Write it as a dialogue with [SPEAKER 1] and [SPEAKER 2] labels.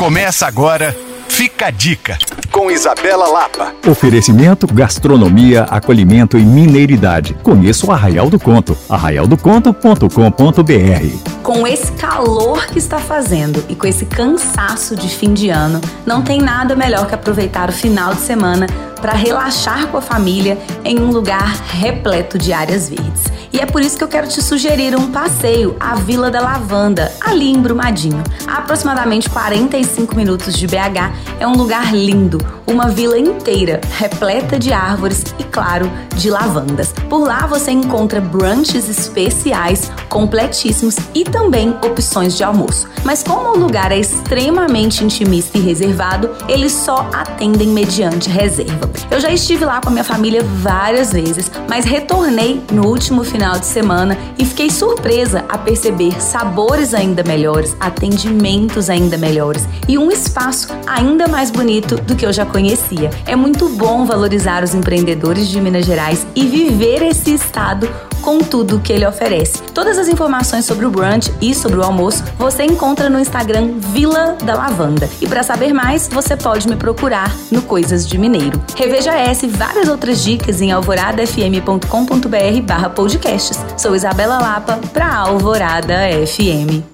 [SPEAKER 1] Começa agora, fica a dica, com Isabela Lapa.
[SPEAKER 2] Oferecimento, gastronomia, acolhimento e mineiridade. Conheça o Arraial do Conto, arraialdoconto.com.br.
[SPEAKER 3] Com esse calor que está fazendo e com esse cansaço de fim de ano, não tem nada melhor que aproveitar o final de semana para relaxar com a família em um lugar repleto de áreas verdes. E é por isso que eu quero te sugerir um passeio à Vila da Lavanda, ali em Brumadinho. A aproximadamente 45 minutos de BH, é um lugar lindo, uma vila inteira repleta de árvores e, claro, de lavandas. Por lá você encontra brunches especiais, completíssimos e também opções de almoço. Mas como o lugar é extremamente intimista e reservado, eles só atendem mediante reserva. Eu já estive lá com a minha família várias vezes, mas retornei no último final de semana e fiquei surpresa a perceber sabores ainda melhores, atendimentos ainda melhores e um espaço ainda mais bonito do que eu já conhecia. É muito bom valorizar os empreendedores de Minas Gerais e viver esse estado com tudo que ele oferece. Todas as informações sobre o brunch e sobre o almoço você encontra no Instagram Vila da Lavanda. E para saber mais, você pode me procurar no Coisas de Mineiro. Reveja essa e várias outras dicas em alvoradafm.com.br/podcasts. Sou Isabela Lapa para Alvorada FM.